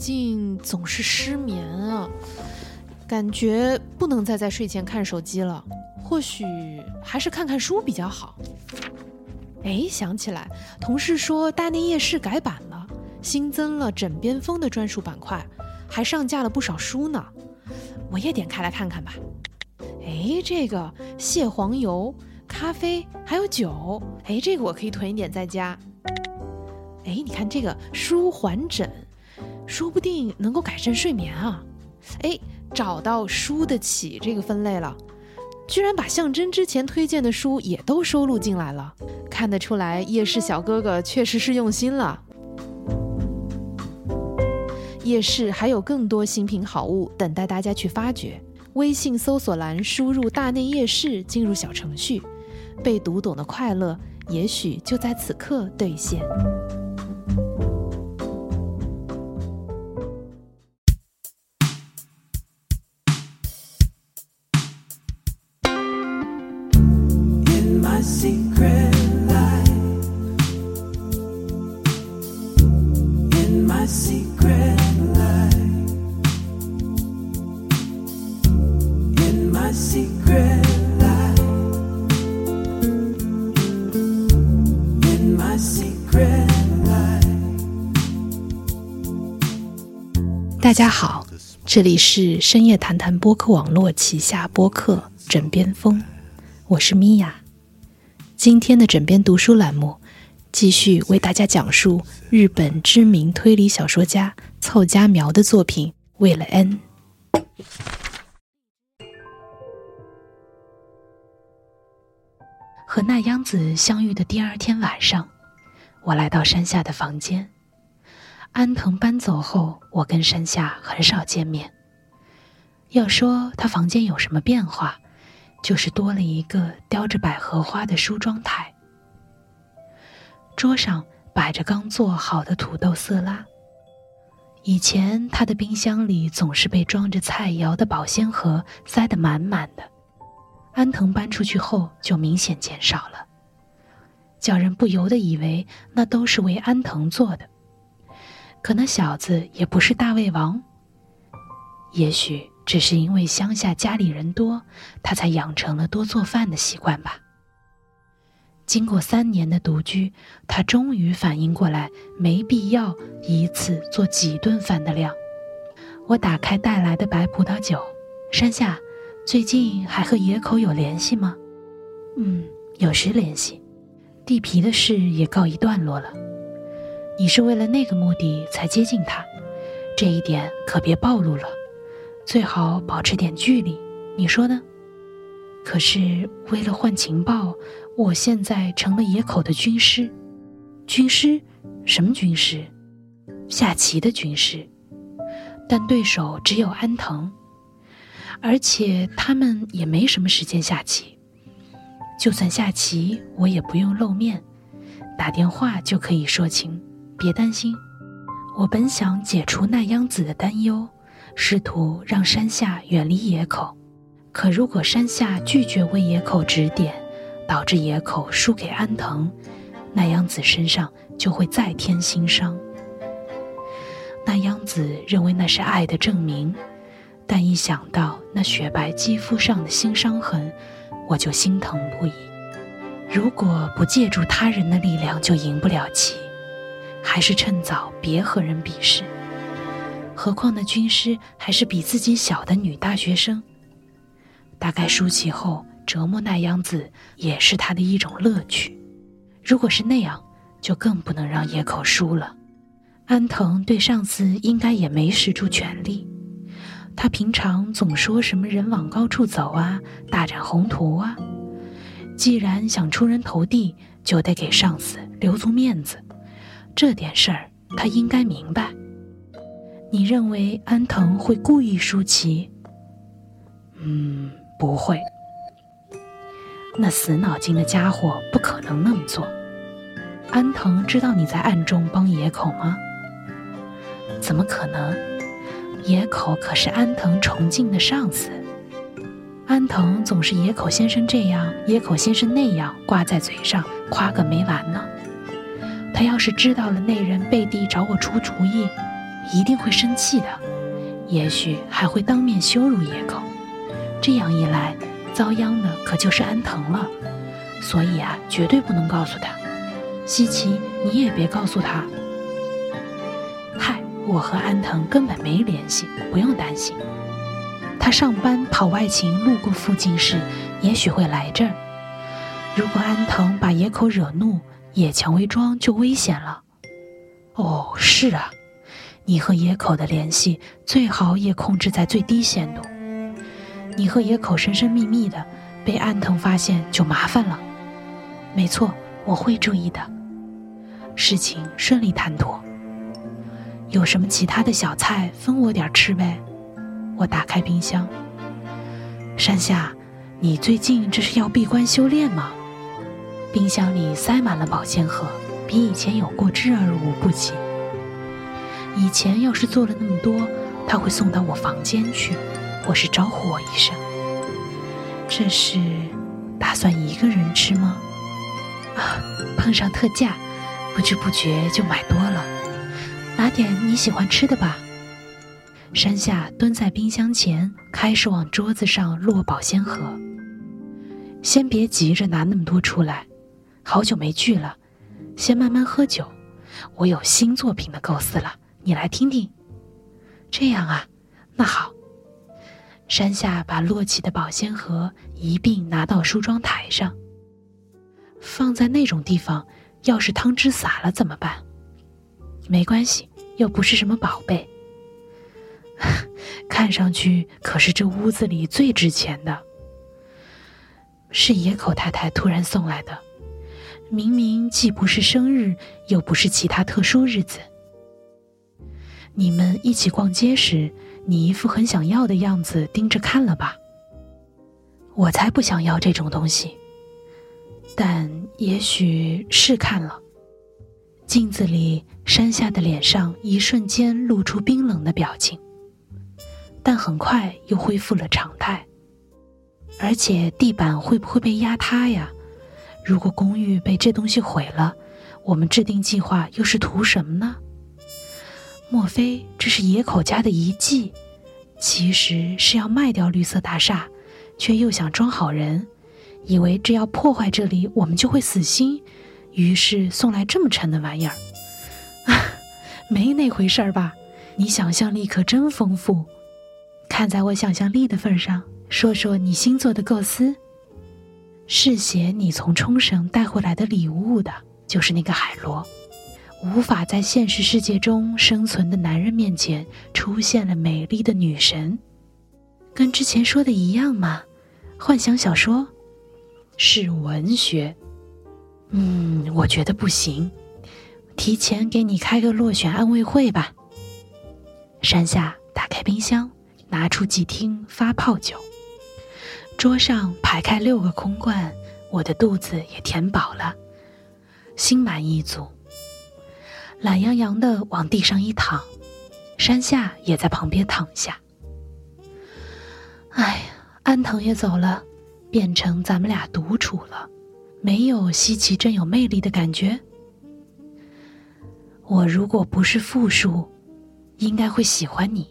最近总是失眠啊，感觉不能再在睡前看手机了，或许还是看看书比较好。哎，想起来，同事说大内夜市改版了，新增了枕边风的专属板块，还上架了不少书呢。我也点开来看看吧。哎，这个蟹黄油、咖啡还有酒，哎，这个我可以囤一点在家。哎，你看这个舒缓枕，说不定能够改善睡眠啊。哎，找到输得起这个分类了。居然把象征之前推荐的书也都收录进来了，看得出来夜市小哥哥确实是用心了。夜市还有更多新品好物等待大家去发掘，微信搜索栏输入“大内夜市”进入小程序，被读懂的快乐也许就在此刻兑现。家好，这里是深夜谈谈播客网络旗下播客《枕边风》，我是米娅。今天的枕边读书栏目，继续为大家讲述日本知名推理小说家凑佳苗的作品《为了 N》。和那央子相遇的第二天晚上，我来到山下的房间。安藤搬走后，我跟山下很少见面。要说他房间有什么变化，就是多了一个雕着百合花的梳妆台，桌上摆着刚做好的土豆色拉。以前他的冰箱里总是被装着菜肴的保鲜盒塞得满满的，安藤搬出去后就明显减少了，叫人不由得以为那都是为安藤做的。可那小子也不是大胃王，也许只是因为乡下家里人多，他才养成了多做饭的习惯吧。经过三年的独居，他终于反应过来，没必要一次做几顿饭的量。我打开带来的白葡萄酒，山下，最近还和野口有联系吗？嗯，有时联系，地皮的事也告一段落了。你是为了那个目的才接近他，这一点可别暴露了，最好保持点距离。你说呢？可是为了换情报，我现在成了野口的军师。军师？什么军师？下棋的军师。但对手只有安藤，而且他们也没什么时间下棋。就算下棋，我也不用露面，打电话就可以说清。别担心，我本想解除奈央子的担忧，试图让山下远离野口。可如果山下拒绝为野口指点，导致野口输给安藤，奈央子身上就会再添新伤。奈央子认为那是爱的证明，但一想到那雪白肌肤上的新伤痕，我就心疼不已。如果不借助他人的力量，就赢不了棋。还是趁早别和人比试，何况那军师还是比自己小的女大学生。大概输棋后折磨奈央子也是他的一种乐趣。如果是那样，就更不能让野口输了。安藤对上司应该也没使出全力，他平常总说什么“人往高处走啊，大展宏图啊”。既然想出人头地，就得给上司留足面子。这点事儿他应该明白。你认为安藤会故意输棋？嗯，不会。那死脑筋的家伙不可能那么做。安藤知道你在暗中帮野口吗？怎么可能？野口可是安藤崇敬的上司。安藤总是野口先生这样，野口先生那样挂在嘴上，夸个没完呢。他要是知道了那人背地找我出主意，一定会生气的，也许还会当面羞辱野口。这样一来，遭殃的可就是安藤了。所以啊，绝对不能告诉他。西奇，你也别告诉他。嗨，我和安藤根本没联系，不用担心。他上班跑外勤，路过附近时，也许会来这儿。如果安藤把野口惹怒，野蔷薇庄就危险了。哦，是啊，你和野口的联系最好也控制在最低限度。你和野口神神秘秘的，被安藤发现就麻烦了。没错，我会注意的。事情顺利谈妥。有什么其他的小菜分我点吃呗？我打开冰箱。山下，你最近这是要闭关修炼吗？冰箱里塞满了保鲜盒，比以前有过之而无不及。以前要是做了那么多，他会送到我房间去，或是招呼我一声。这是打算一个人吃吗？啊，碰上特价，不知不觉就买多了。拿点你喜欢吃的吧。山下蹲在冰箱前，开始往桌子上落保鲜盒。先别急着拿那么多出来。好久没聚了，先慢慢喝酒。我有新作品的构思了，你来听听。这样啊，那好。山下把摞起的保鲜盒一并拿到梳妆台上，放在那种地方，要是汤汁洒了怎么办？没关系，又不是什么宝贝。看上去可是这屋子里最值钱的，是野口太太突然送来的。明明既不是生日，又不是其他特殊日子。你们一起逛街时，你一副很想要的样子，盯着看了吧？我才不想要这种东西，但也许是看了。镜子里，山下的脸上一瞬间露出冰冷的表情，但很快又恢复了常态。而且地板会不会被压塌呀？如果公寓被这东西毁了，我们制定计划又是图什么呢？莫非这是野口家的遗迹？其实是要卖掉绿色大厦，却又想装好人，以为只要破坏这里，我们就会死心，于是送来这么沉的玩意儿。啊，没那回事儿吧？你想象力可真丰富。看在我想象力的份上，说说你新做的构思。是写你从冲绳带回来的礼物的，就是那个海螺，无法在现实世界中生存的男人面前出现了美丽的女神，跟之前说的一样吗？幻想小说，是文学。嗯，我觉得不行，提前给你开个落选安慰会吧。山下打开冰箱，拿出几听发泡酒。桌上排开六个空罐，我的肚子也填饱了，心满意足。懒洋洋的往地上一躺，山下也在旁边躺下。哎，安藤也走了，变成咱们俩独处了，没有西奇真有魅力的感觉。我如果不是复数，应该会喜欢你。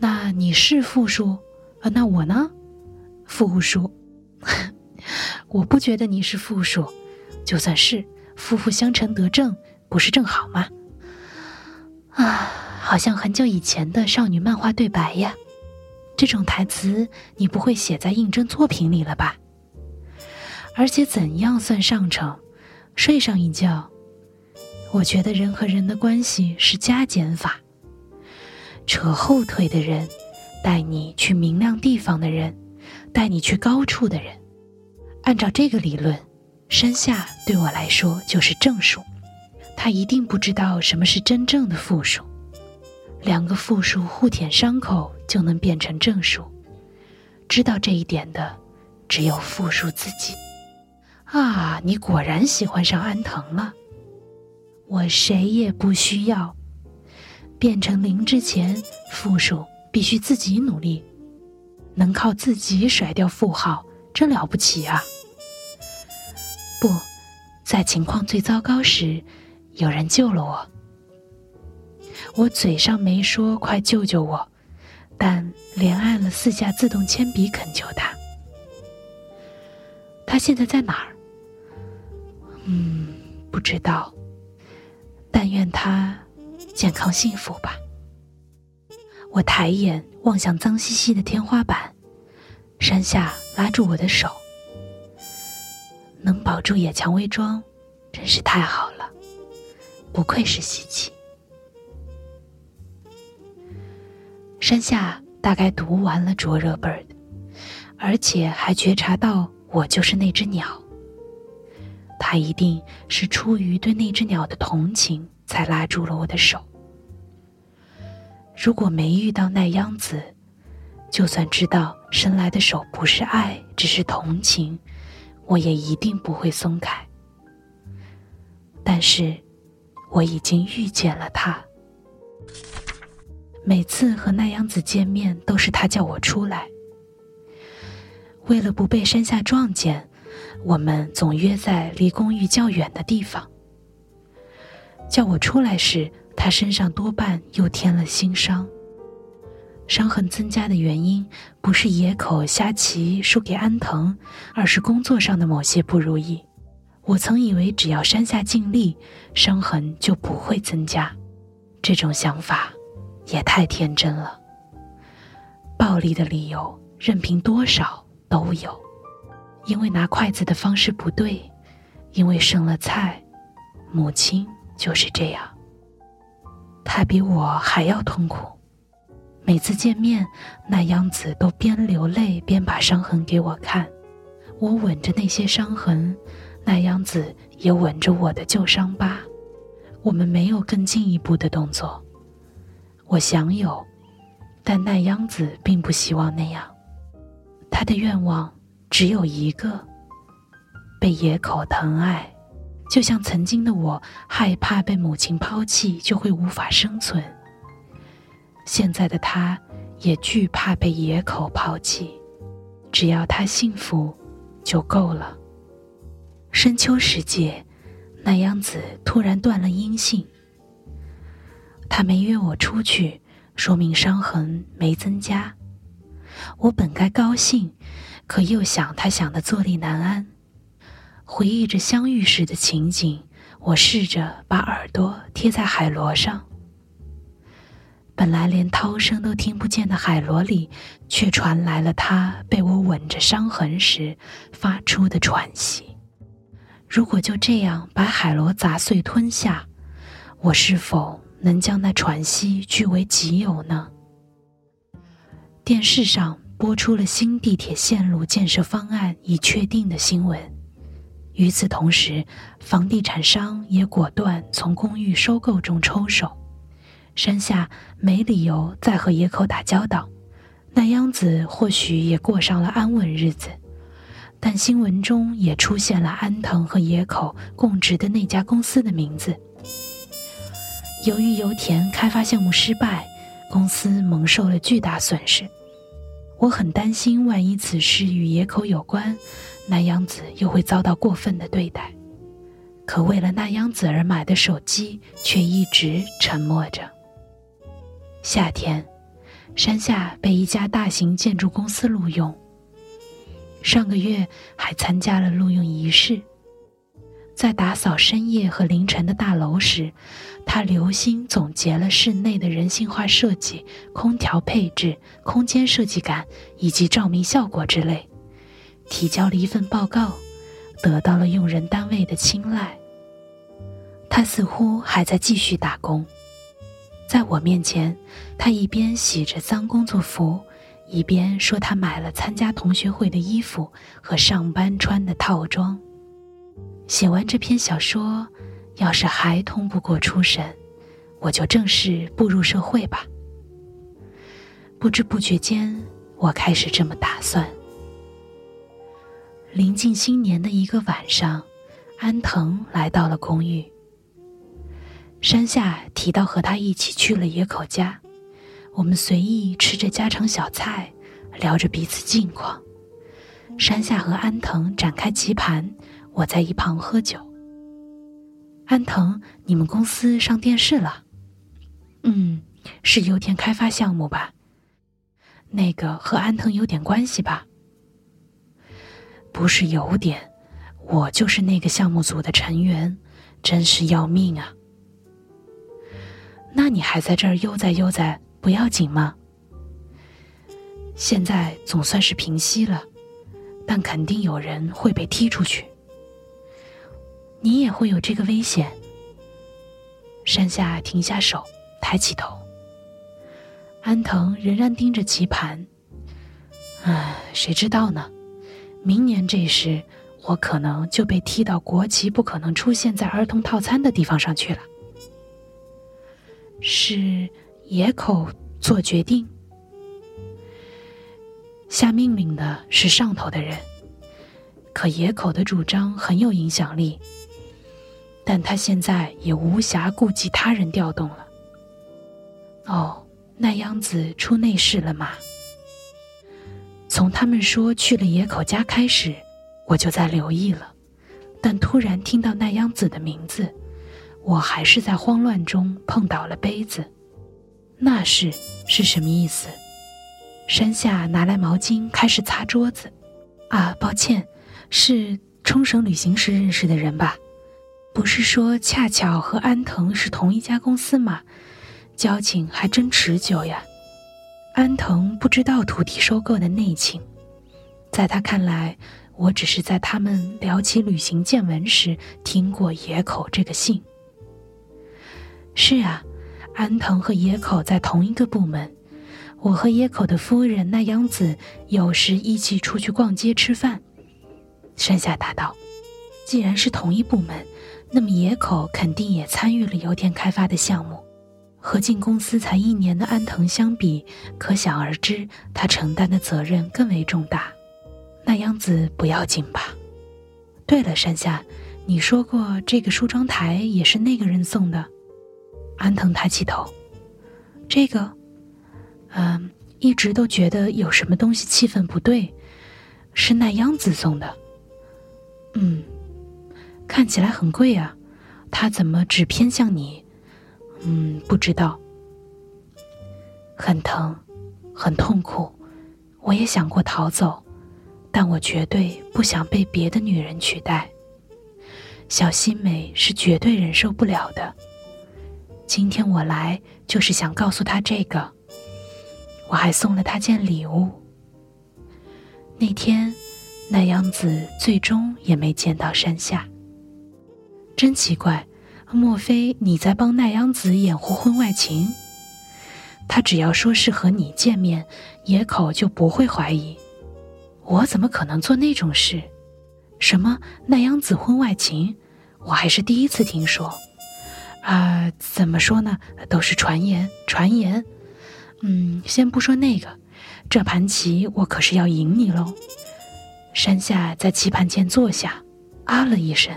那你是复数，呃？那我呢？复数，我不觉得你是复数，就算是夫妇相成得正，不是正好吗？啊，好像很久以前的少女漫画对白呀，这种台词你不会写在应征作品里了吧？而且怎样算上乘？睡上一觉？我觉得人和人的关系是加减法，扯后腿的人，带你去明亮地方的人。带你去高处的人，按照这个理论，山下对我来说就是正数，他一定不知道什么是真正的负数。两个负数互舔伤口就能变成正数，知道这一点的只有负数自己。啊，你果然喜欢上安藤了。我谁也不需要，变成零之前，负数必须自己努力。能靠自己甩掉负号，真了不起啊！不在情况最糟糕时，有人救了我。我嘴上没说“快救救我”，但连按了四下自动铅笔恳求他。他现在在哪儿？嗯，不知道。但愿他健康幸福吧。我抬眼望向脏兮兮的天花板，山下拉住我的手。能保住野蔷薇庄，真是太好了，不愧是西奇。山下大概读完了灼热 bird，而且还觉察到我就是那只鸟。他一定是出于对那只鸟的同情，才拉住了我的手。如果没遇到奈央子，就算知道伸来的手不是爱，只是同情。我也一定不会松开，但是我已经遇见了他。每次和奈央子见面，都是他叫我出来。为了不被山下撞见，我们总约在离公寓较远的地方。叫我出来时，他身上多半又添了新伤。伤痕增加的原因不是野口虾棋输给安藤，而是工作上的某些不如意。我曾以为只要山下尽力，伤痕就不会增加。这种想法也太天真了。暴力的理由任凭多少都有，因为拿筷子的方式不对，因为剩了菜，母亲就是这样。他比我还要痛苦。每次见面，那央子都边流泪边把伤痕给我看。我吻着那些伤痕，那央子也吻着我的旧伤疤。我们没有更进一步的动作。我想有，但那央子并不希望那样。他的愿望只有一个：被野口疼爱，就像曾经的我害怕被母亲抛弃，就会无法生存。现在的他，也惧怕被野口抛弃。只要他幸福，就够了。深秋时节，那央子突然断了音信。他没约我出去，说明伤痕没增加。我本该高兴，可又想他想的坐立难安。回忆着相遇时的情景，我试着把耳朵贴在海螺上。本来连涛声都听不见的海螺里，却传来了它被我吻着伤痕时发出的喘息。如果就这样把海螺砸碎吞下，我是否能将那喘息据为己有呢？电视上播出了新地铁线路建设方案已确定的新闻。与此同时，房地产商也果断从公寓收购中抽手。山下没理由再和野口打交道，那央子或许也过上了安稳日子，但新闻中也出现了安藤和野口供职的那家公司的名字。由于油田开发项目失败，公司蒙受了巨大损失。我很担心，万一此事与野口有关，那央子又会遭到过分的对待。可为了那央子而买的手机，却一直沉默着。夏天，山下被一家大型建筑公司录用。上个月还参加了录用仪式。在打扫深夜和凌晨的大楼时，他留心总结了室内的人性化设计、空调配置、空间设计感以及照明效果之类，提交了一份报告，得到了用人单位的青睐。他似乎还在继续打工。在我面前，他一边洗着脏工作服，一边说他买了参加同学会的衣服和上班穿的套装。写完这篇小说，要是还通不过初审，我就正式步入社会吧。不知不觉间，我开始这么打算。临近新年的一个晚上，安藤来到了公寓。山下提到和他一起去了野口家，我们随意吃着家常小菜，聊着彼此近况。山下和安藤展开棋盘，我在一旁喝酒。安藤，你们公司上电视了？嗯，是油田开发项目吧？那个和安藤有点关系吧？不是有点，我就是那个项目组的成员，真是要命啊！那你还在这儿悠哉悠哉，不要紧吗？现在总算是平息了，但肯定有人会被踢出去。你也会有这个危险。山下停下手，抬起头。安藤仍然盯着棋盘。唉，谁知道呢？明年这时，我可能就被踢到国旗不可能出现在儿童套餐的地方上去了。是野口做决定，下命令的是上头的人，可野口的主张很有影响力。但他现在也无暇顾及他人调动了。哦，那央子出内事了吗？从他们说去了野口家开始，我就在留意了。但突然听到那央子的名字，我还是在慌乱中碰倒了杯子。那是是什么意思？山下拿来毛巾开始擦桌子。啊，抱歉，是冲绳旅行时认识的人吧？不是说恰巧和安藤是同一家公司吗？交情还真持久呀。安藤不知道土地收购的内情，在他看来，我只是在他们聊起旅行见闻时听过野口这个姓。是啊，安藤和野口在同一个部门，我和野口的夫人那央子有时一起出去逛街吃饭。山下答道：“既然是同一部门。”那么野口肯定也参与了油田开发的项目，和进公司才一年的安藤相比，可想而知他承担的责任更为重大。那样子不要紧吧？对了，山下，你说过这个梳妆台也是那个人送的。安藤抬起头，这个，嗯，一直都觉得有什么东西气氛不对，是那样子送的。嗯。看起来很贵啊，他怎么只偏向你？嗯，不知道。很疼，很痛苦。我也想过逃走，但我绝对不想被别的女人取代。小西美是绝对忍受不了的。今天我来就是想告诉她这个。我还送了她件礼物。那天，那样子最终也没见到山下。真奇怪，莫非你在帮奈央子掩护婚外情？他只要说是和你见面，野口就不会怀疑。我怎么可能做那种事？什么奈央子婚外情？我还是第一次听说。啊，怎么说呢？都是传言，传言。嗯，先不说那个，这盘棋我可是要赢你喽。山下在棋盘前坐下，啊了一声。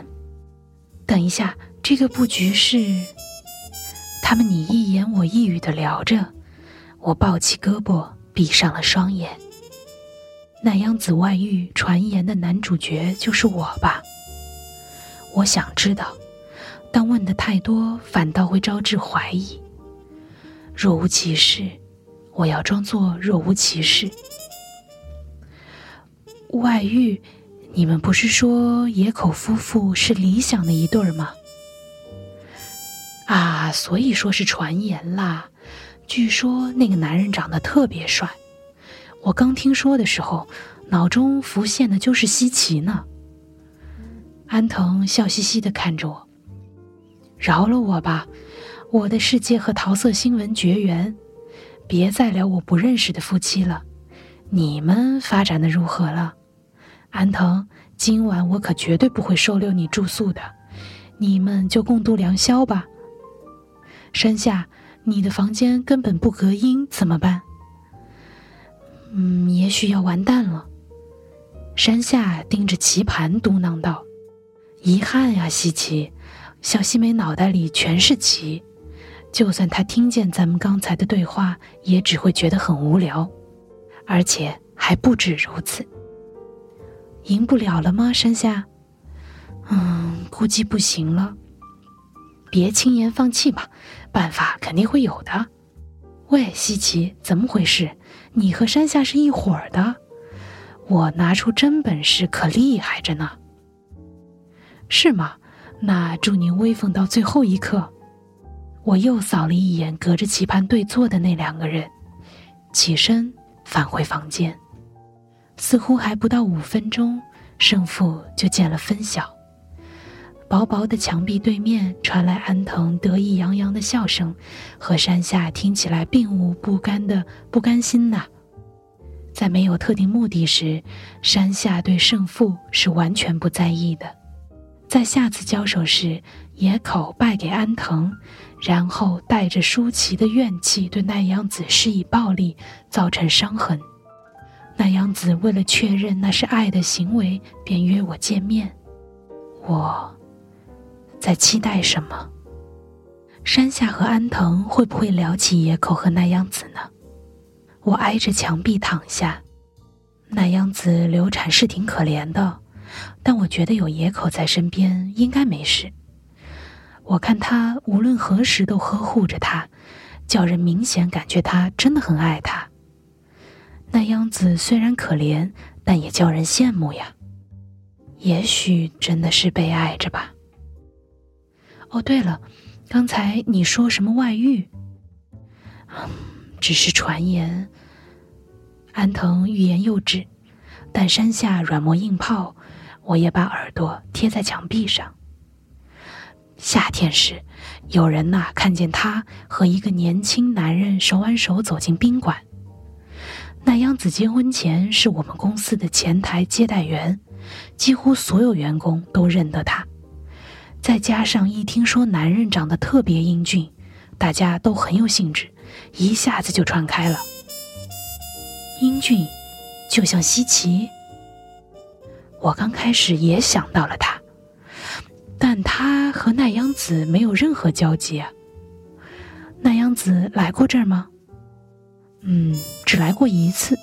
等一下，这个布局是他们你一言我一语的聊着，我抱起胳膊，闭上了双眼。那央子外遇传言的男主角就是我吧？我想知道，但问的太多反倒会招致怀疑。若无其事，我要装作若无其事。外遇。你们不是说野口夫妇是理想的一对儿吗？啊，所以说是传言啦。据说那个男人长得特别帅，我刚听说的时候，脑中浮现的就是西奇呢。安藤笑嘻嘻的看着我，饶了我吧，我的世界和桃色新闻绝缘，别再聊我不认识的夫妻了。你们发展的如何了？安藤，今晚我可绝对不会收留你住宿的，你们就共度良宵吧。山下，你的房间根本不隔音，怎么办？嗯，也许要完蛋了。山下盯着棋盘嘟囔道：“遗憾呀，西奇，小西美脑袋里全是棋，就算他听见咱们刚才的对话，也只会觉得很无聊，而且还不止如此。”赢不了了吗？山下，嗯，估计不行了。别轻言放弃吧，办法肯定会有的。喂，西奇，怎么回事？你和山下是一伙的？我拿出真本事可厉害着呢。是吗？那祝您威风到最后一刻。我又扫了一眼隔着棋盘对坐的那两个人，起身返回房间。似乎还不到五分钟，胜负就见了分晓。薄薄的墙壁对面传来安藤得意洋洋的笑声，和山下听起来并无不甘的不甘心呐。在没有特定目的时，山下对胜负是完全不在意的。在下次交手时，野口败给安藤，然后带着舒淇的怨气对奈央子施以暴力，造成伤痕。奈央子为了确认那是爱的行为，便约我见面。我。在期待什么？山下和安藤会不会聊起野口和奈央子呢？我挨着墙壁躺下，奈央子流产是挺可怜的，但我觉得有野口在身边应该没事。我看他无论何时都呵护着她，叫人明显感觉他真的很爱她。奈央子虽然可怜，但也叫人羡慕呀。也许真的是被爱着吧。哦，对了，刚才你说什么外遇？只是传言。安藤欲言又止，但山下软磨硬泡，我也把耳朵贴在墙壁上。夏天时，有人呐看见他和一个年轻男人手挽手走进宾馆。那央子结婚前是我们公司的前台接待员，几乎所有员工都认得他。再加上一听说男人长得特别英俊，大家都很有兴致，一下子就传开了。英俊，就像西奇。我刚开始也想到了他，但他和奈央子没有任何交集。奈央子来过这儿吗？嗯，只来过一次。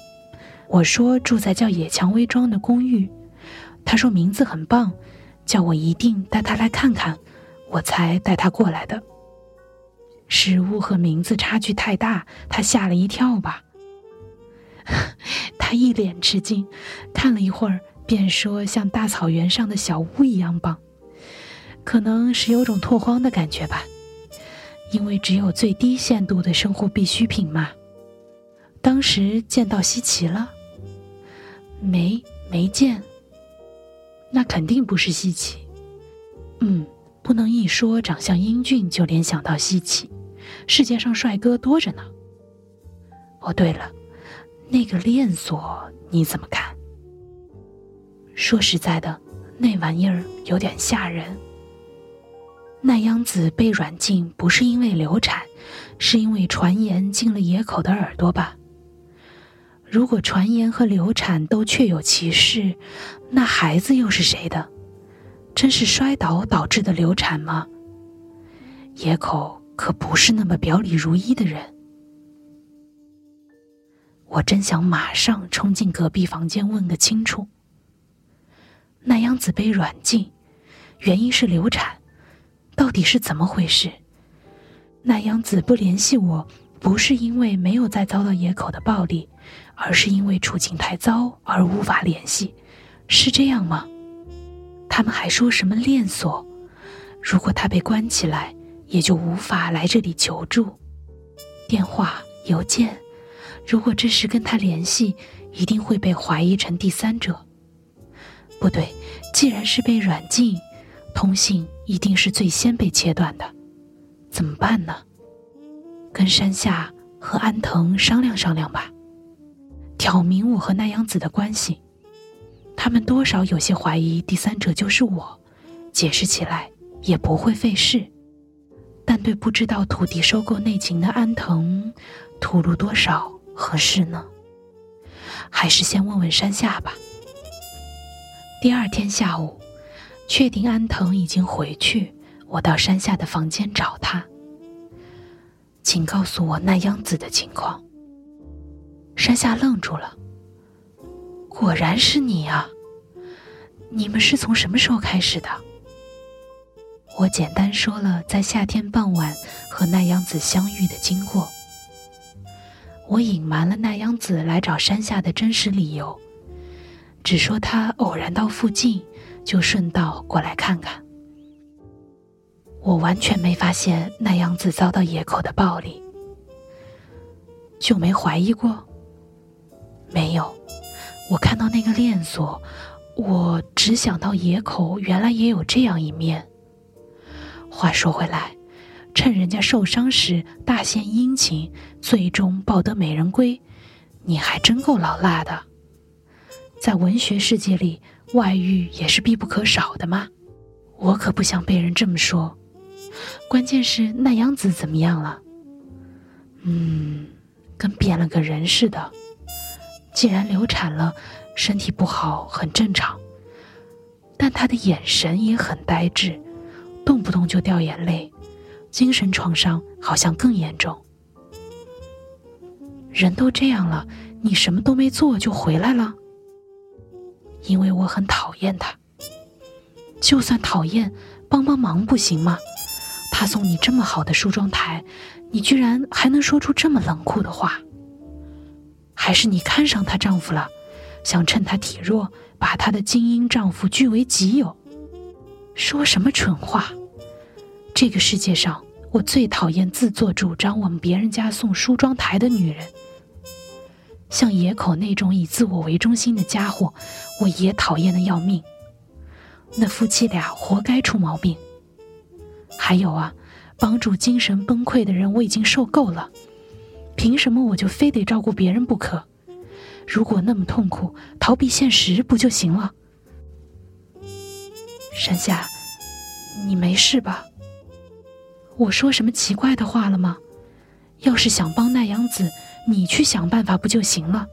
我说住在叫野蔷薇庄的公寓，他说名字很棒。叫我一定带他来看看，我才带他过来的。食物和名字差距太大，他吓了一跳吧？他一脸吃惊，看了一会儿，便说像大草原上的小屋一样棒。可能是有种拓荒的感觉吧，因为只有最低限度的生活必需品嘛。当时见到稀奇了？没，没见。那肯定不是稀奇，嗯，不能一说长相英俊就联想到稀奇，世界上帅哥多着呢。哦，对了，那个链锁你怎么看？说实在的，那玩意儿有点吓人。奈央子被软禁不是因为流产，是因为传言进了野口的耳朵吧？如果传言和流产都确有其事，那孩子又是谁的？真是摔倒导致的流产吗？野口可不是那么表里如一的人。我真想马上冲进隔壁房间问个清楚。奈央子被软禁，原因是流产，到底是怎么回事？奈央子不联系我，不是因为没有再遭到野口的暴力。而是因为处境太糟而无法联系，是这样吗？他们还说什么链锁？如果他被关起来，也就无法来这里求助。电话、邮件，如果这时跟他联系，一定会被怀疑成第三者。不对，既然是被软禁，通信一定是最先被切断的。怎么办呢？跟山下和安藤商量商量吧。挑明我和奈央子的关系，他们多少有些怀疑第三者就是我，解释起来也不会费事。但对不知道土地收购内情的安藤，吐露多少合适呢？还是先问问山下吧。第二天下午，确定安藤已经回去，我到山下的房间找他，请告诉我奈央子的情况。山下愣住了。果然是你啊！你们是从什么时候开始的？我简单说了在夏天傍晚和奈央子相遇的经过。我隐瞒了奈央子来找山下的真实理由，只说她偶然到附近，就顺道过来看看。我完全没发现奈央子遭到野口的暴力，就没怀疑过。没有，我看到那个链锁，我只想到野口原来也有这样一面。话说回来，趁人家受伤时大献殷勤，最终抱得美人归，你还真够老辣的。在文学世界里，外遇也是必不可少的嘛。我可不想被人这么说。关键是奈央子怎么样了？嗯，跟变了个人似的。既然流产了，身体不好很正常，但他的眼神也很呆滞。动不动就掉眼泪，精神创伤好像更严重。人都这样了，你什么都没做就回来了？因为我很讨厌他。就算讨厌，帮帮忙不行吗？他送你这么好的梳妆台，你居然还能说出这么冷酷的话？还是你看上她丈夫了，想趁她体弱，把她的精英丈夫据为己有？说什么蠢话！这个世界上，我最讨厌自作主张往别人家送梳妆台的女人。像野口那种以自我为中心的家伙，我也讨厌的要命。那夫妻俩活该出毛病。还有啊，帮助精神崩溃的人我已经受够了，凭什么我就非得照顾别人不可？如果那么痛苦，逃避现实不就行了？山下，你没事吧？我说什么奇怪的话了吗？要是想帮奈央子，你去想办法不就行了？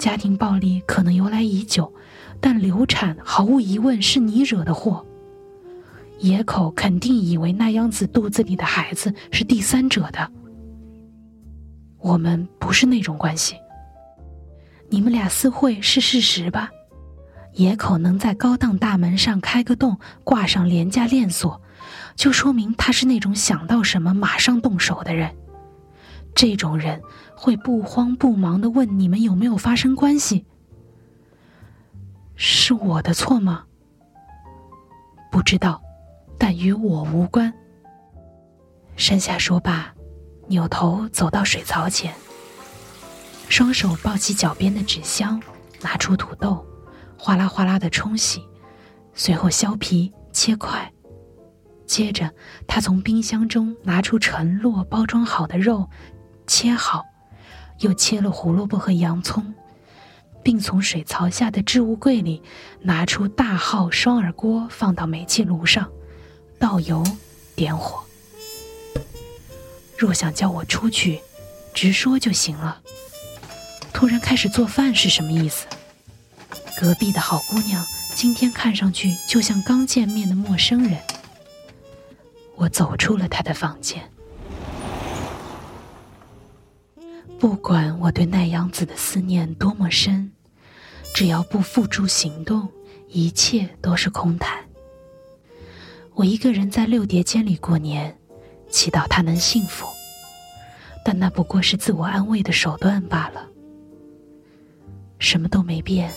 家庭暴力可能由来已久，但流产毫无疑问是你惹的祸。野口肯定以为奈央子肚子里的孩子是第三者的。我们不是那种关系。你们俩私会是事实吧？野口能在高档大门上开个洞，挂上廉价链锁，就说明他是那种想到什么马上动手的人。这种人会不慌不忙的问你们有没有发生关系。是我的错吗？不知道，但与我无关。山下说罢，扭头走到水槽前，双手抱起脚边的纸箱，拿出土豆。哗啦哗啦的冲洗，随后削皮切块，接着他从冰箱中拿出陈落包装好的肉，切好，又切了胡萝卜和洋葱，并从水槽下的置物柜里拿出大号双耳锅，放到煤气炉上，倒油，点火。若想叫我出去，直说就行了。突然开始做饭是什么意思？隔壁的好姑娘今天看上去就像刚见面的陌生人。我走出了她的房间。不管我对奈央子的思念多么深，只要不付诸行动，一切都是空谈。我一个人在六叠间里过年，祈祷他能幸福，但那不过是自我安慰的手段罢了。什么都没变。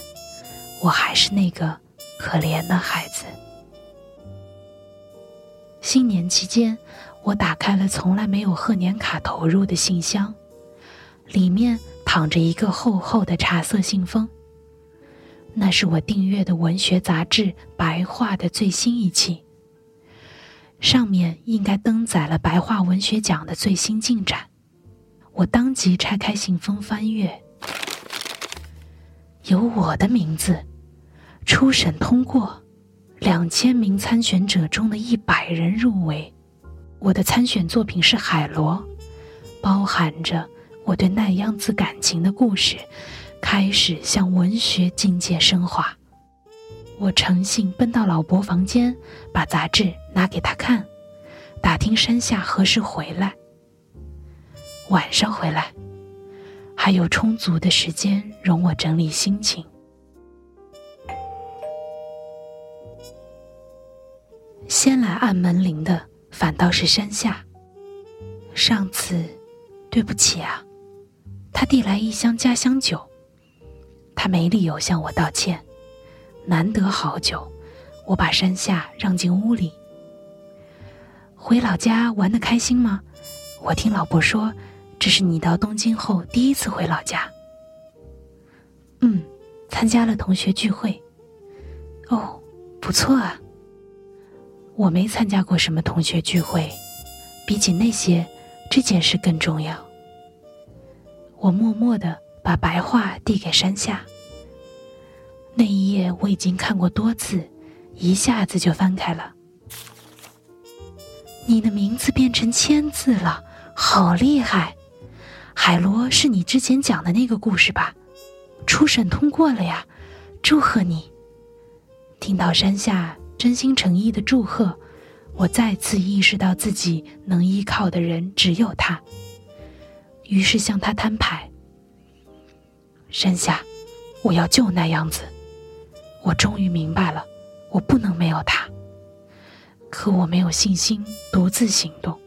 我还是那个可怜的孩子。新年期间，我打开了从来没有贺年卡投入的信箱，里面躺着一个厚厚的茶色信封。那是我订阅的文学杂志《白话》的最新一期，上面应该登载了白话文学奖的最新进展。我当即拆开信封翻阅，有我的名字。初审通过，两千名参选者中的一百人入围。我的参选作品是《海螺》，包含着我对奈央子感情的故事，开始向文学境界升华。我诚信奔到老伯房间，把杂志拿给他看，打听山下何时回来。晚上回来，还有充足的时间容我整理心情。先来按门铃的反倒是山下。上次，对不起啊，他递来一箱家乡酒，他没理由向我道歉。难得好酒，我把山下让进屋里。回老家玩的开心吗？我听老伯说，这是你到东京后第一次回老家。嗯，参加了同学聚会。哦，不错啊。我没参加过什么同学聚会，比起那些，这件事更重要。我默默的把白话递给山下。那一页我已经看过多次，一下子就翻开了。你的名字变成千字了，好厉害！海螺是你之前讲的那个故事吧？初审通过了呀，祝贺你！听到山下真心诚意的祝贺，我再次意识到自己能依靠的人只有他。于是向他摊牌：“山下，我要救那样子。我终于明白了，我不能没有他。可我没有信心独自行动。”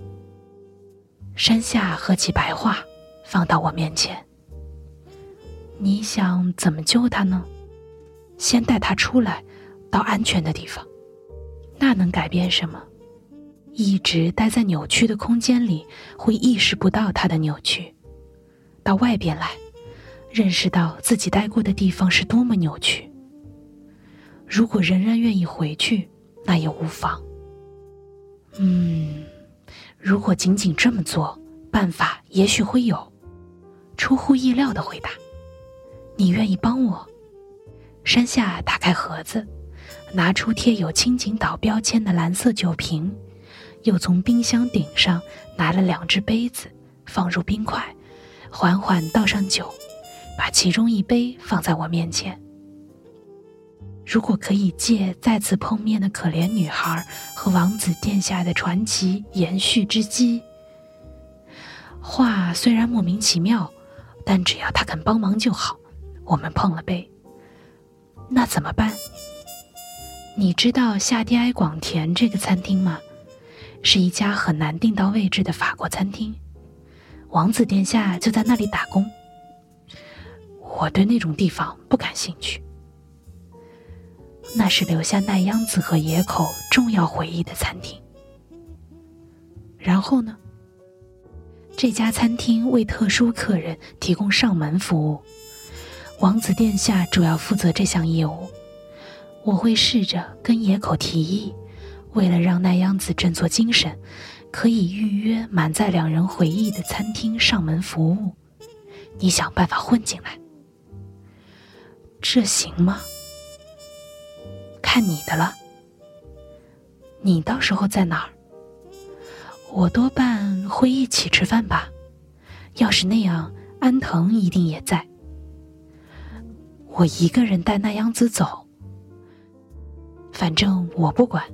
山下合起白画，放到我面前。你想怎么救他呢？先带他出来，到安全的地方。那能改变什么？一直待在扭曲的空间里，会意识不到它的扭曲。到外边来，认识到自己待过的地方是多么扭曲。如果仍然愿意回去，那也无妨。嗯，如果仅仅这么做，办法也许会有。出乎意料的回答。你愿意帮我？山下打开盒子，拿出贴有青井岛标签的蓝色酒瓶，又从冰箱顶上拿了两只杯子，放入冰块，缓缓倒上酒，把其中一杯放在我面前。如果可以借再次碰面的可怜女孩和王子殿下的传奇延续之机，话虽然莫名其妙，但只要他肯帮忙就好。我们碰了杯，那怎么办？你知道夏蒂埃广田这个餐厅吗？是一家很难订到位置的法国餐厅，王子殿下就在那里打工。我对那种地方不感兴趣，那是留下奈央子和野口重要回忆的餐厅。然后呢？这家餐厅为特殊客人提供上门服务。王子殿下主要负责这项业务，我会试着跟野口提议，为了让奈央子振作精神，可以预约满载两人回忆的餐厅上门服务。你想办法混进来，这行吗？看你的了。你到时候在哪儿？我多半会一起吃饭吧。要是那样，安藤一定也在。我一个人带那样子走，反正我不管。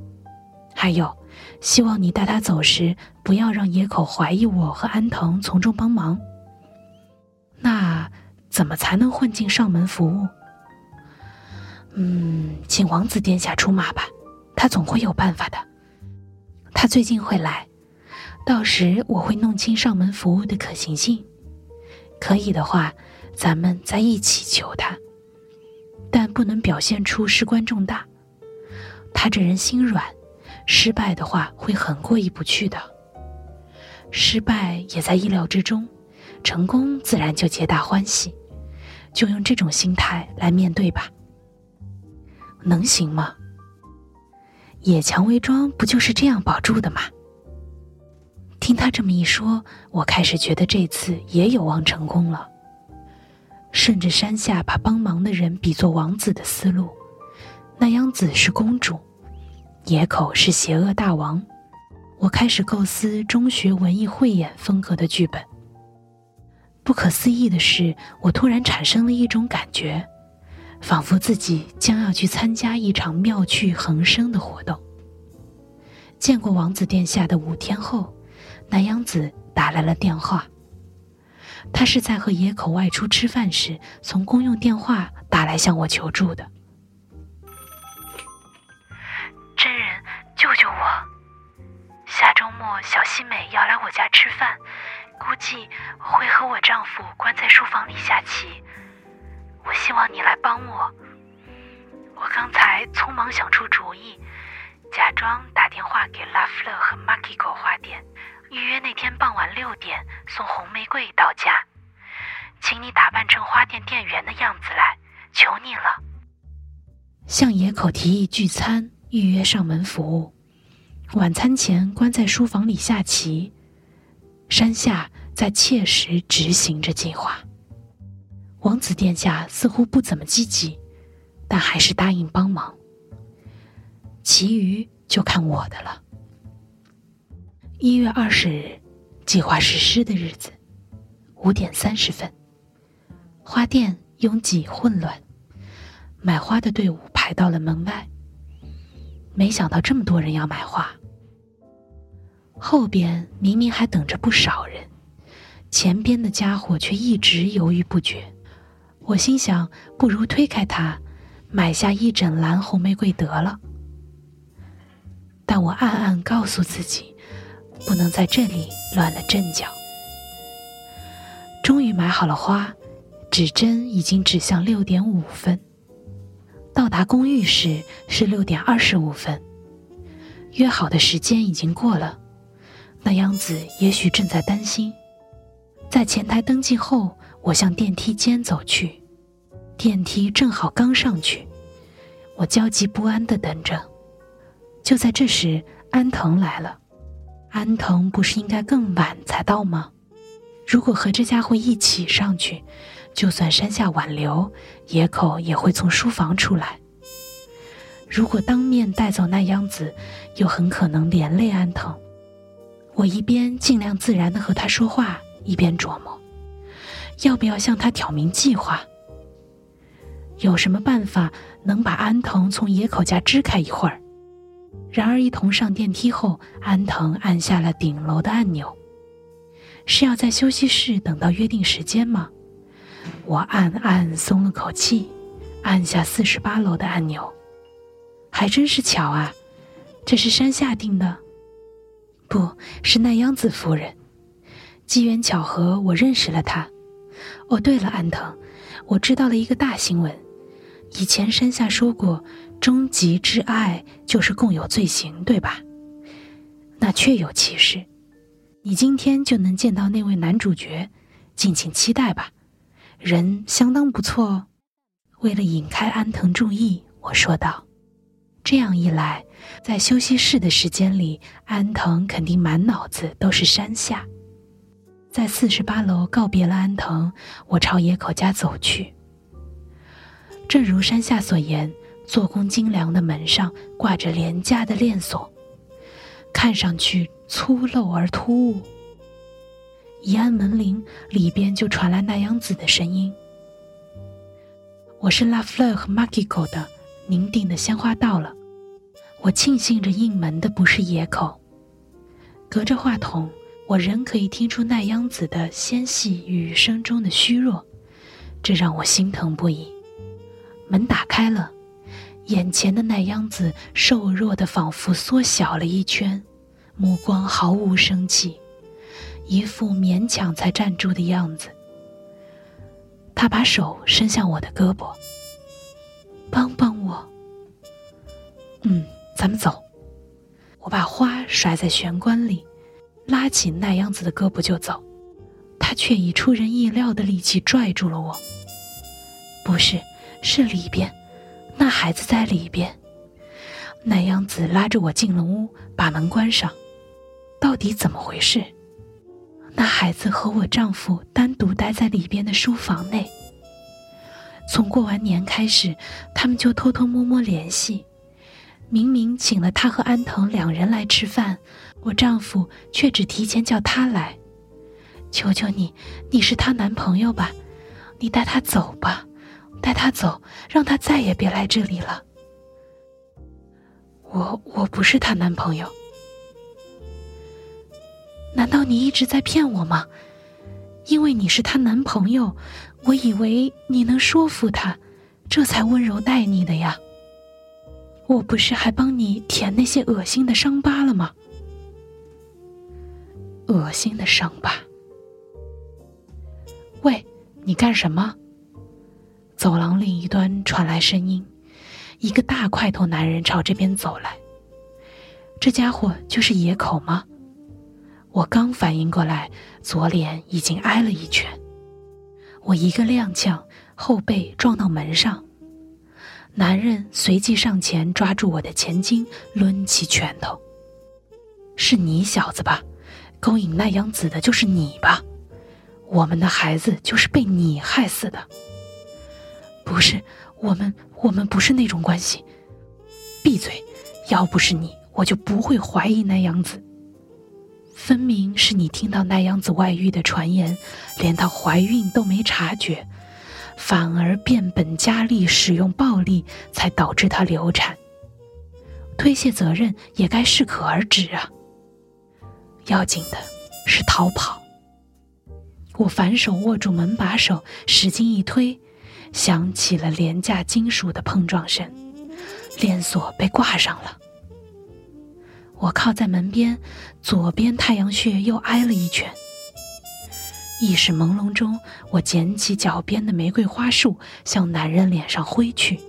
还有，希望你带他走时，不要让野口怀疑我和安藤从中帮忙。那怎么才能混进上门服务？嗯，请王子殿下出马吧，他总会有办法的。他最近会来，到时我会弄清上门服务的可行性。可以的话，咱们再一起求他。但不能表现出事关重大。他这人心软，失败的话会很过意不去的。失败也在意料之中，成功自然就皆大欢喜。就用这种心态来面对吧。能行吗？野蔷薇庄不就是这样保住的吗？听他这么一说，我开始觉得这次也有望成功了。顺着山下把帮忙的人比作王子的思路，那央子是公主，野口是邪恶大王。我开始构思中学文艺汇演风格的剧本。不可思议的是，我突然产生了一种感觉，仿佛自己将要去参加一场妙趣横生的活动。见过王子殿下的五天后，南阳子打来了电话。他是在和野口外出吃饭时，从公用电话打来向我求助的。真人，救救我！下周末小西美要来我家吃饭，估计会和我丈夫关在书房里下棋。我希望你来帮我。我刚才匆忙想出主意，假装打电话给拉夫勒和马基狗花店，预约那天傍晚六点送红玫瑰到家。请你打扮成花店店员的样子来，求你了。向野口提议聚餐，预约上门服务。晚餐前关在书房里下棋，山下在切实执行着计划。王子殿下似乎不怎么积极，但还是答应帮忙。其余就看我的了。一月二十日，计划实施的日子，五点三十分，花店拥挤混乱，买花的队伍排到了门外。没想到这么多人要买花。后边明明还等着不少人，前边的家伙却一直犹豫不决。我心想，不如推开他，买下一整篮红玫瑰得了。但我暗暗告诉自己，不能在这里乱了阵脚。终于买好了花，指针已经指向六点五分。到达公寓时是六点二十五分，约好的时间已经过了。那央子也许正在担心。在前台登记后，我向电梯间走去。电梯正好刚上去，我焦急不安的等着。就在这时，安藤来了。安藤不是应该更晚才到吗？如果和这家伙一起上去。就算山下挽留，野口也会从书房出来。如果当面带走那样子，又很可能连累安藤。我一边尽量自然的和他说话，一边琢磨，要不要向他挑明计划。有什么办法能把安藤从野口家支开一会儿？然而一同上电梯后，安藤按下了顶楼的按钮。是要在休息室等到约定时间吗？我暗暗松了口气，按下四十八楼的按钮。还真是巧啊，这是山下定的，不是奈央子夫人。机缘巧合，我认识了她。哦，对了，安藤，我知道了一个大新闻。以前山下说过，终极之爱就是共有罪行，对吧？那确有其事。你今天就能见到那位男主角，敬请期待吧。人相当不错哦。为了引开安藤注意，我说道：“这样一来，在休息室的时间里，安藤肯定满脑子都是山下。”在四十八楼告别了安藤，我朝野口家走去。正如山下所言，做工精良的门上挂着廉价的链锁，看上去粗陋而突兀。一按门铃，里边就传来那央子的声音：“我是拉弗勒和马基狗的，您订的鲜花到了。”我庆幸着应门的不是野口。隔着话筒，我仍可以听出那央子的纤细语声中的虚弱，这让我心疼不已。门打开了，眼前的那央子瘦弱的仿佛缩小了一圈，目光毫无生气。一副勉强才站住的样子。他把手伸向我的胳膊，帮帮我。嗯，咱们走。我把花甩在玄关里，拉起那样子的胳膊就走。他却以出人意料的力气拽住了我。不是，是里边，那孩子在里边。那样子拉着我进了屋，把门关上。到底怎么回事？那孩子和我丈夫单独待在里边的书房内。从过完年开始，他们就偷偷摸摸联系。明明请了他和安藤两人来吃饭，我丈夫却只提前叫他来。求求你，你是他男朋友吧？你带他走吧，带他走，让他再也别来这里了。我我不是他男朋友。难道你一直在骗我吗？因为你是她男朋友，我以为你能说服他，这才温柔待你的呀。我不是还帮你舔那些恶心的伤疤了吗？恶心的伤疤。喂，你干什么？走廊另一端传来声音，一个大块头男人朝这边走来。这家伙就是野口吗？我刚反应过来，左脸已经挨了一拳。我一个踉跄，后背撞到门上。男人随即上前抓住我的前襟，抡起拳头。是你小子吧？勾引奈央子的就是你吧？我们的孩子就是被你害死的。不是，我们我们不是那种关系。闭嘴！要不是你，我就不会怀疑奈央子。分明是你听到奈央子外遇的传言，连她怀孕都没察觉，反而变本加厉使用暴力，才导致她流产。推卸责任也该适可而止啊！要紧的是逃跑。我反手握住门把手，使劲一推，响起了廉价金属的碰撞声，链锁被挂上了。我靠在门边，左边太阳穴又挨了一拳。意识朦胧中，我捡起脚边的玫瑰花束，向男人脸上挥去。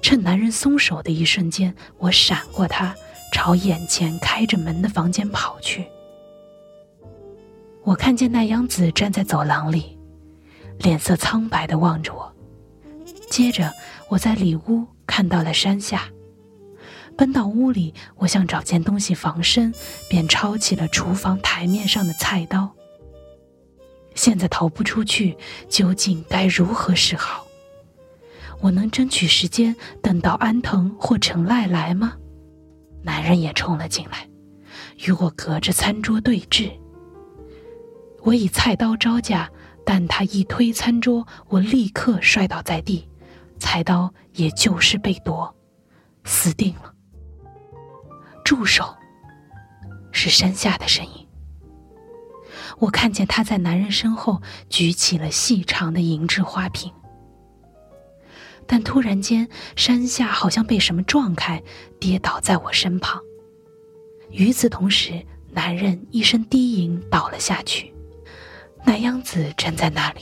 趁男人松手的一瞬间，我闪过他。朝眼前开着门的房间跑去。我看见奈央子站在走廊里，脸色苍白的望着我。接着，我在里屋看到了山下，奔到屋里，我想找件东西防身，便抄起了厨房台面上的菜刀。现在逃不出去，究竟该如何是好？我能争取时间，等到安藤或陈赖来吗？男人也冲了进来，与我隔着餐桌对峙。我以菜刀招架，但他一推餐桌，我立刻摔倒在地，菜刀也就是被夺，死定了。住手！是山下的声音。我看见他在男人身后举起了细长的银质花瓶。但突然间，山下好像被什么撞开，跌倒在我身旁。与此同时，男人一声低吟倒了下去。奈央子站在那里，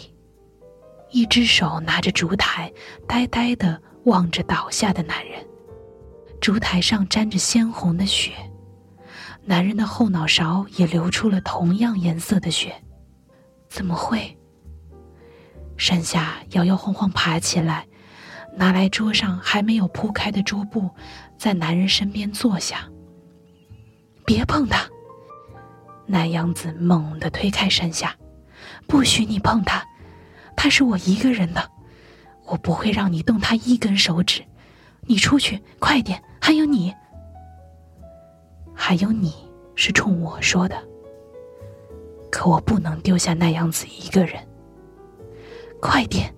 一只手拿着烛台，呆呆地望着倒下的男人。烛台上沾着鲜红的血，男人的后脑勺也流出了同样颜色的血。怎么会？山下摇摇晃晃爬起来。拿来桌上还没有铺开的桌布，在男人身边坐下。别碰他！南阳子猛地推开山下，不许你碰他，他是我一个人的，我不会让你动他一根手指。你出去，快点！还有你，还有你是冲我说的，可我不能丢下奈央子一个人。快点！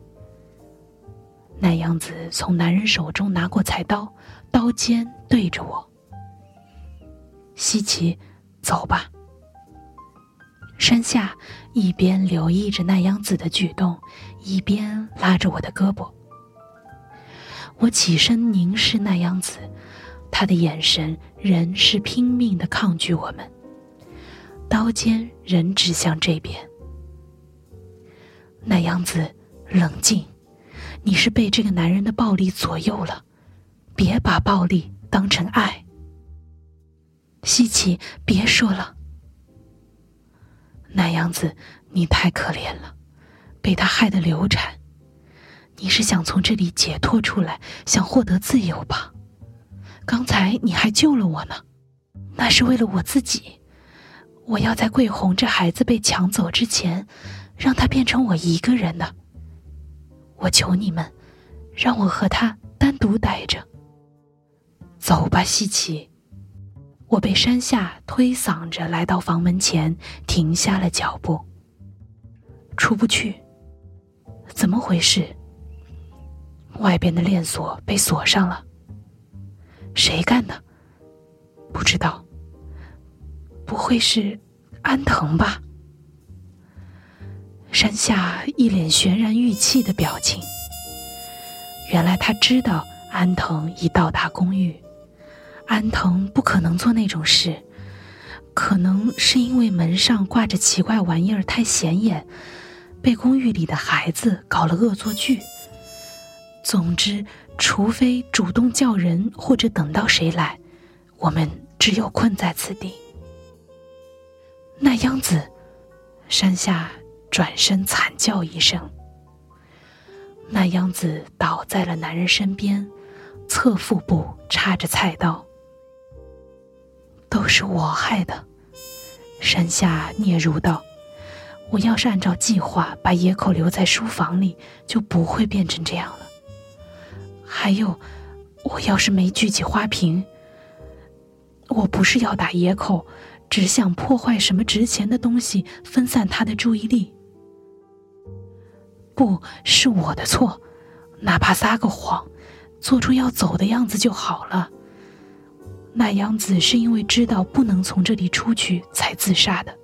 奈央子从男人手中拿过菜刀，刀尖对着我。西奇，走吧。山下一边留意着奈央子的举动，一边拉着我的胳膊。我起身凝视奈央子，他的眼神仍是拼命的抗拒我们，刀尖仍指向这边。奈央子，冷静。你是被这个男人的暴力左右了，别把暴力当成爱。西奇，别说了。南阳子，你太可怜了，被他害得流产。你是想从这里解脱出来，想获得自由吧？刚才你还救了我呢，那是为了我自己。我要在桂红这孩子被抢走之前，让他变成我一个人的。我求你们，让我和他单独待着。走吧，西奇。我被山下推搡着来到房门前，停下了脚步。出不去，怎么回事？外边的链锁被锁上了。谁干的？不知道。不会是安藤吧？山下一脸悬然欲泣的表情。原来他知道安藤已到达公寓，安藤不可能做那种事，可能是因为门上挂着奇怪玩意儿太显眼，被公寓里的孩子搞了恶作剧。总之，除非主动叫人或者等到谁来，我们只有困在此地。那样子，山下转身惨叫一声。那样子倒在了男人身边，侧腹部插着菜刀。都是我害的，山下嗫嚅道：“我要是按照计划把野口留在书房里，就不会变成这样了。还有，我要是没聚起花瓶，我不是要打野口，只想破坏什么值钱的东西，分散他的注意力。不是我的错，哪怕撒个谎，做出要走的样子就好了。”那样子是因为知道不能从这里出去才自杀的，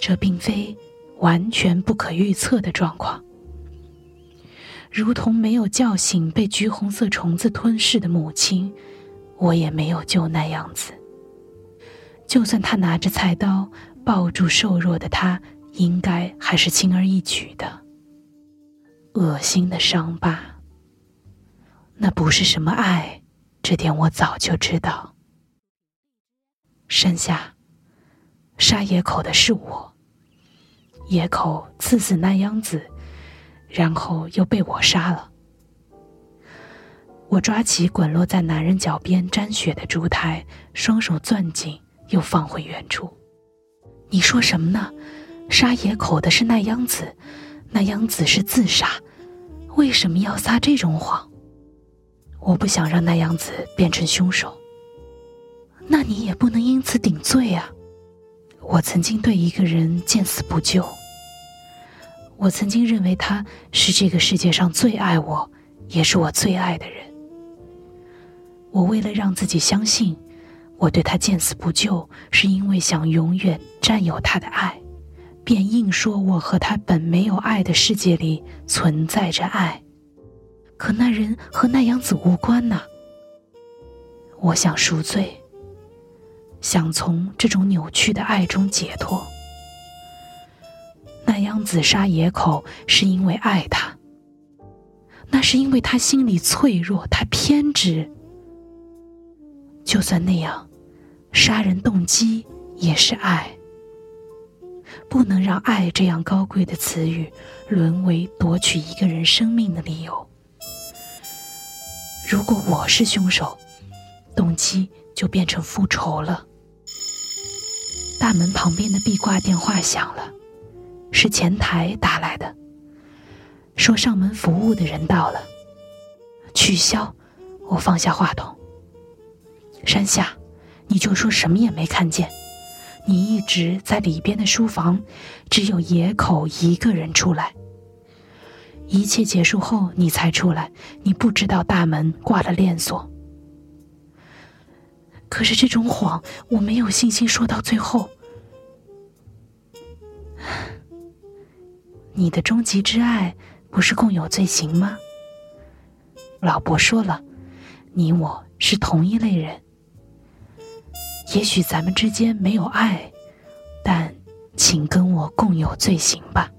这并非完全不可预测的状况。如同没有叫醒被橘红色虫子吞噬的母亲，我也没有救那样子。就算他拿着菜刀抱住瘦弱的他，应该还是轻而易举的。恶心的伤疤，那不是什么爱。这点我早就知道。山下杀野口的是我，野口刺死那央子，然后又被我杀了。我抓起滚落在男人脚边沾血的烛台，双手攥紧，又放回原处。你说什么呢？杀野口的是那央子，那央子是自杀，为什么要撒这种谎？我不想让那样子变成凶手，那你也不能因此顶罪啊！我曾经对一个人见死不救，我曾经认为他是这个世界上最爱我，也是我最爱的人。我为了让自己相信我对他见死不救，是因为想永远占有他的爱，便硬说我和他本没有爱的世界里存在着爱。可那人和那样子无关呐。我想赎罪，想从这种扭曲的爱中解脱。那样子杀野口是因为爱他，那是因为他心里脆弱，他偏执。就算那样，杀人动机也是爱。不能让爱这样高贵的词语沦为夺取一个人生命的理由。如果我是凶手，动机就变成复仇了。大门旁边的壁挂电话响了，是前台打来的，说上门服务的人到了。取消，我放下话筒。山下，你就说什么也没看见，你一直在里边的书房，只有野口一个人出来。一切结束后，你才出来。你不知道大门挂了链锁。可是这种谎，我没有信心说到最后。你的终极之爱不是共有罪行吗？老伯说了，你我是同一类人。也许咱们之间没有爱，但请跟我共有罪行吧。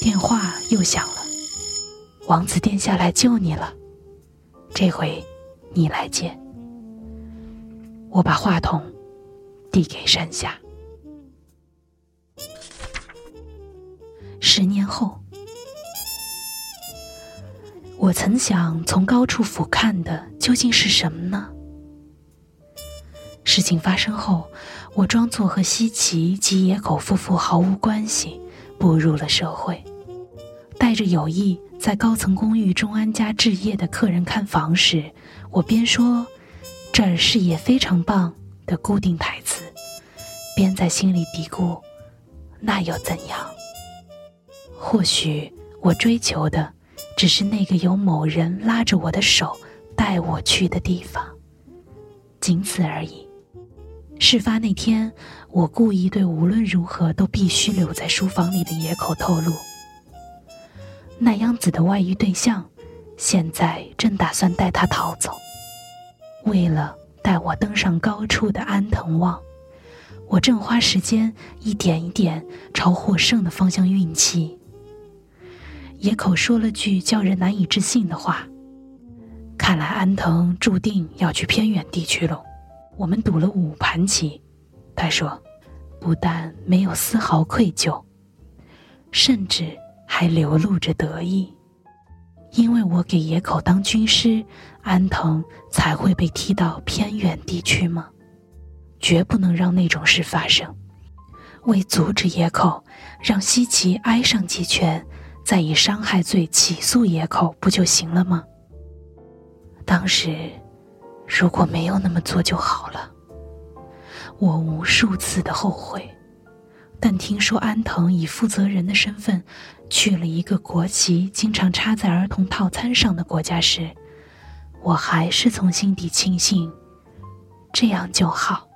电话又响了，王子殿下来救你了，这回你来接。我把话筒递给山下。十年后，我曾想从高处俯瞰的究竟是什么呢？事情发生后，我装作和西奇及野口夫妇毫无关系，步入了社会。带着友谊，在高层公寓中安家置业的客人看房时，我边说“这儿视野非常棒”的固定台词，边在心里嘀咕：“那又怎样？或许我追求的只是那个有某人拉着我的手带我去的地方，仅此而已。”事发那天，我故意对无论如何都必须留在书房里的野口透露。那样子的外遇对象，现在正打算带他逃走。为了带我登上高处的安藤望。我正花时间一点一点朝获胜的方向运气。野口说了句叫人难以置信的话：“看来安藤注定要去偏远地区了。”我们赌了五盘棋，他说，不但没有丝毫愧疚，甚至还流露着得意，因为我给野口当军师，安藤才会被踢到偏远地区吗？绝不能让那种事发生。为阻止野口，让西岐挨上几拳，再以伤害罪起诉野口，不就行了吗？当时，如果没有那么做就好了。我无数次的后悔，但听说安藤以负责人的身份去了一个国旗经常插在儿童套餐上的国家时，我还是从心底庆幸，这样就好。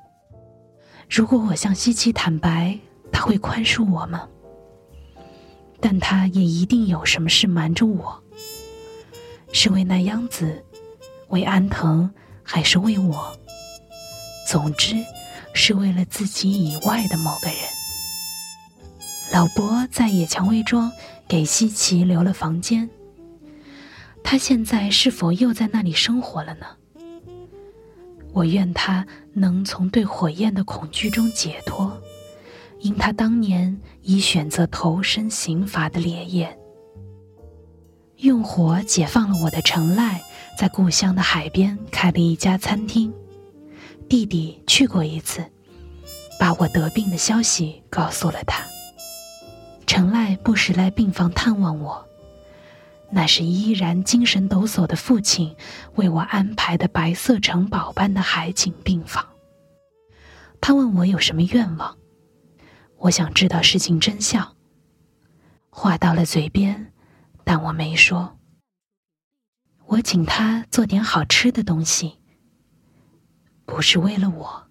如果我向西岐坦白，他会宽恕我吗？但他也一定有什么事瞒着我。是为那央子，为安藤，还是为我？总之，是为了自己以外的某个人。老伯在野蔷薇庄给西岐留了房间。他现在是否又在那里生活了呢？我愿他能从对火焰的恐惧中解脱，因他当年已选择投身刑罚的烈焰。用火解放了我的成赖，在故乡的海边开了一家餐厅。弟弟去过一次，把我得病的消息告诉了他。成赖不时来病房探望我。那是依然精神抖擞的父亲为我安排的白色城堡般的海景病房。他问我有什么愿望，我想知道事情真相。话到了嘴边，但我没说。我请他做点好吃的东西，不是为了我，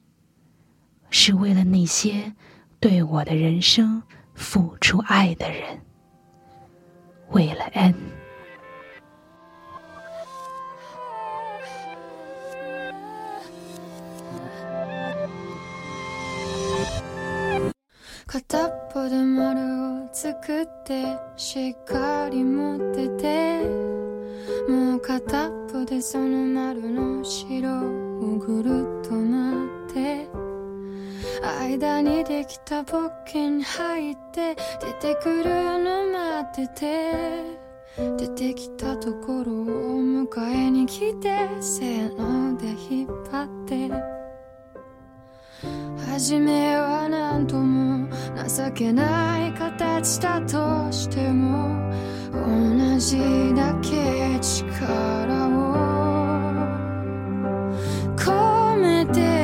是为了那些对我的人生付出爱的人，为了恩。片っぽで丸を作ってしっかり持ってて もう片っぽでその丸の白をぐるっと回って間にできたポッケに入って出てくるの待ってて出てきたところを迎えに来てせーので引っ張って。初めは何とも情けない形だとしても同じだけ力を込めて